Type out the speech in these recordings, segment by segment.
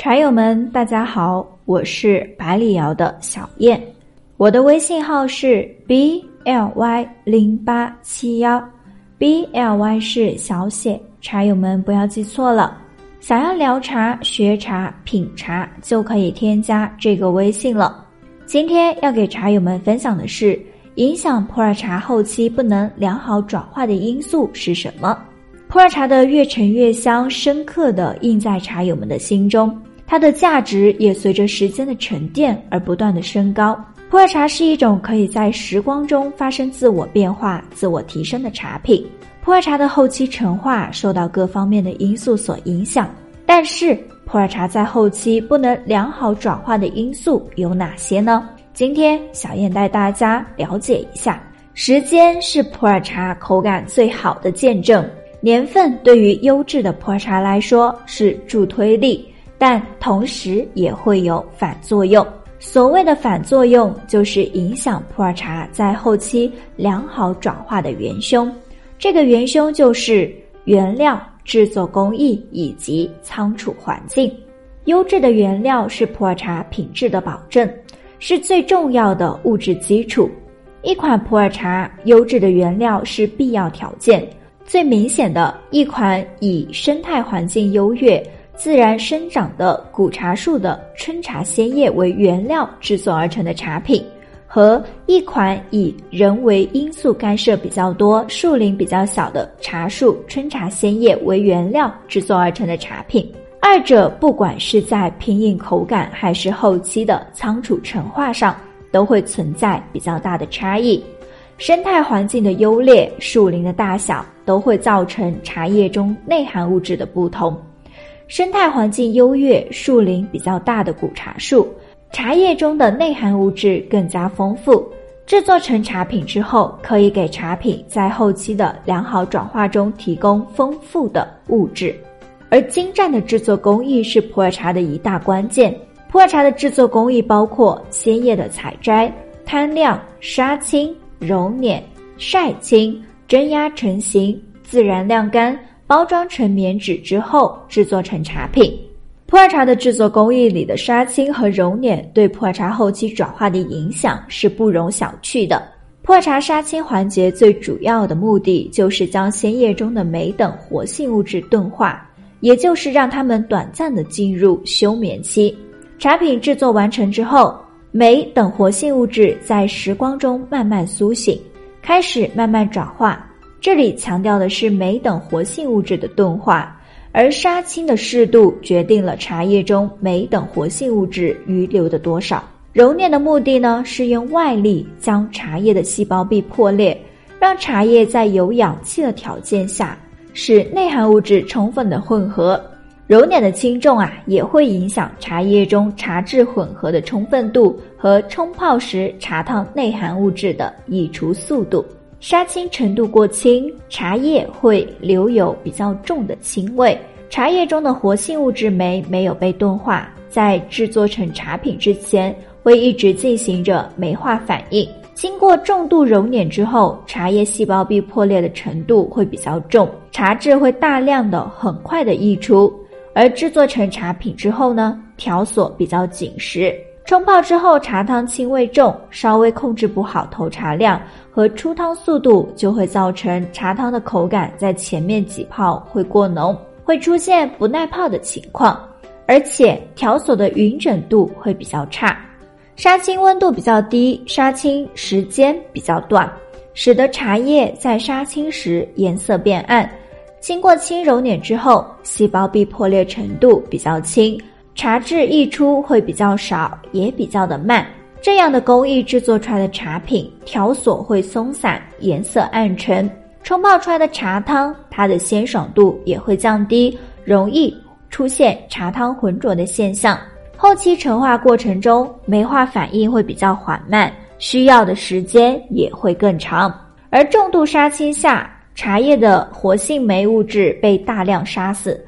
茶友们，大家好，我是百里瑶的小燕，我的微信号是 b l y 零八七幺，b l y 是小写，茶友们不要记错了。想要聊茶、学茶、品茶，就可以添加这个微信了。今天要给茶友们分享的是，影响普洱茶后期不能良好转化的因素是什么？普洱茶的越陈越香，深刻的印在茶友们的心中。它的价值也随着时间的沉淀而不断的升高。普洱茶是一种可以在时光中发生自我变化、自我提升的茶品。普洱茶的后期陈化受到各方面的因素所影响，但是普洱茶在后期不能良好转化的因素有哪些呢？今天小燕带大家了解一下。时间是普洱茶口感最好的见证，年份对于优质的普洱茶来说是助推力。但同时也会有反作用。所谓的反作用，就是影响普洱茶在后期良好转化的元凶。这个元凶就是原料、制作工艺以及仓储环境。优质的原料是普洱茶品质的保证，是最重要的物质基础。一款普洱茶优质的原料是必要条件。最明显的一款以生态环境优越。自然生长的古茶树的春茶鲜叶为原料制作而成的茶品，和一款以人为因素干涉比较多、树龄比较小的茶树春茶鲜叶为原料制作而成的茶品，二者不管是在品饮口感还是后期的仓储陈化上，都会存在比较大的差异。生态环境的优劣、树龄的大小，都会造成茶叶中内含物质的不同。生态环境优越、树龄比较大的古茶树，茶叶中的内含物质更加丰富，制作成茶品之后，可以给茶品在后期的良好转化中提供丰富的物质。而精湛的制作工艺是普洱茶的一大关键。普洱茶的制作工艺包括鲜叶的采摘、摊晾、杀青、揉捻、晒青、蒸压成型、自然晾干。包装成棉纸之后，制作成茶品。普洱茶的制作工艺里的杀青和揉捻，对普洱茶后期转化的影响是不容小觑的。普洱茶杀青环节最主要的目的，就是将鲜叶中的酶等活性物质钝化，也就是让它们短暂的进入休眠期。茶品制作完成之后，酶等活性物质在时光中慢慢苏醒，开始慢慢转化。这里强调的是酶等活性物质的钝化，而杀青的适度决定了茶叶中酶等活性物质余留的多少。揉捻的目的呢，是用外力将茶叶的细胞壁破裂，让茶叶在有氧气的条件下，使内含物质充分的混合。揉捻的轻重啊，也会影响茶叶中茶质混合的充分度和冲泡时茶汤内含物质的溢出速度。杀青程度过轻，茶叶会留有比较重的青味。茶叶中的活性物质酶没有被钝化，在制作成茶品之前，会一直进行着酶化反应。经过重度揉捻之后，茶叶细胞壁破裂的程度会比较重，茶质会大量的、很快的溢出。而制作成茶品之后呢，条索比较紧实。冲泡之后，茶汤清味重，稍微控制不好投茶量和出汤速度，就会造成茶汤的口感在前面几泡会过浓，会出现不耐泡的情况，而且条索的匀整度会比较差。杀青温度比较低，杀青时间比较短，使得茶叶在杀青时颜色变暗。经过轻揉捻之后，细胞壁破裂程度比较轻。茶质溢出会比较少，也比较的慢。这样的工艺制作出来的茶品，条索会松散，颜色暗沉。冲泡出来的茶汤，它的鲜爽度也会降低，容易出现茶汤浑浊的现象。后期陈化过程中，酶化反应会比较缓慢，需要的时间也会更长。而重度杀青下，茶叶的活性酶物质被大量杀死。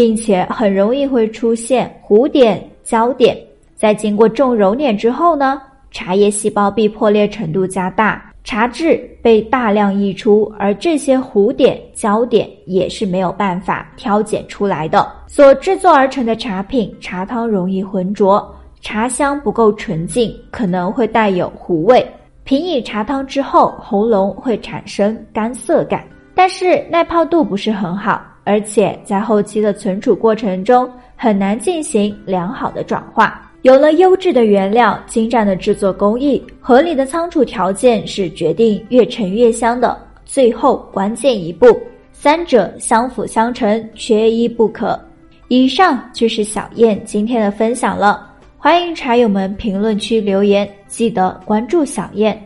并且很容易会出现糊点、焦点。在经过重揉捻之后呢，茶叶细胞壁破裂程度加大，茶质被大量溢出，而这些糊点、焦点也是没有办法挑拣出来的。所制作而成的茶品，茶汤容易浑浊，茶香不够纯净，可能会带有糊味。品饮茶汤之后，喉咙会产生干涩感，但是耐泡度不是很好，而且在后期的存储过程中很难进行良好的转化。有了优质的原料、精湛的制作工艺、合理的仓储条件，是决定越陈越香的最后关键一步。三者相辅相成，缺一不可。以上就是小燕今天的分享了。欢迎茶友们评论区留言，记得关注小燕，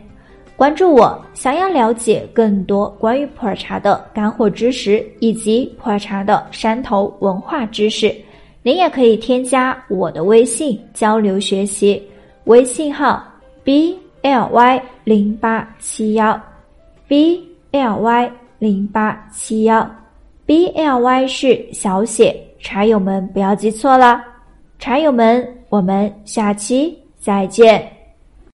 关注我。想要了解更多关于普洱茶的干货知识，以及普洱茶的山头文化知识。您也可以添加我的微信交流学习，微信号 b l y 零八七幺，b l y 零八七幺，b l y 是小写，茶友们不要记错了，茶友们，我们下期再见。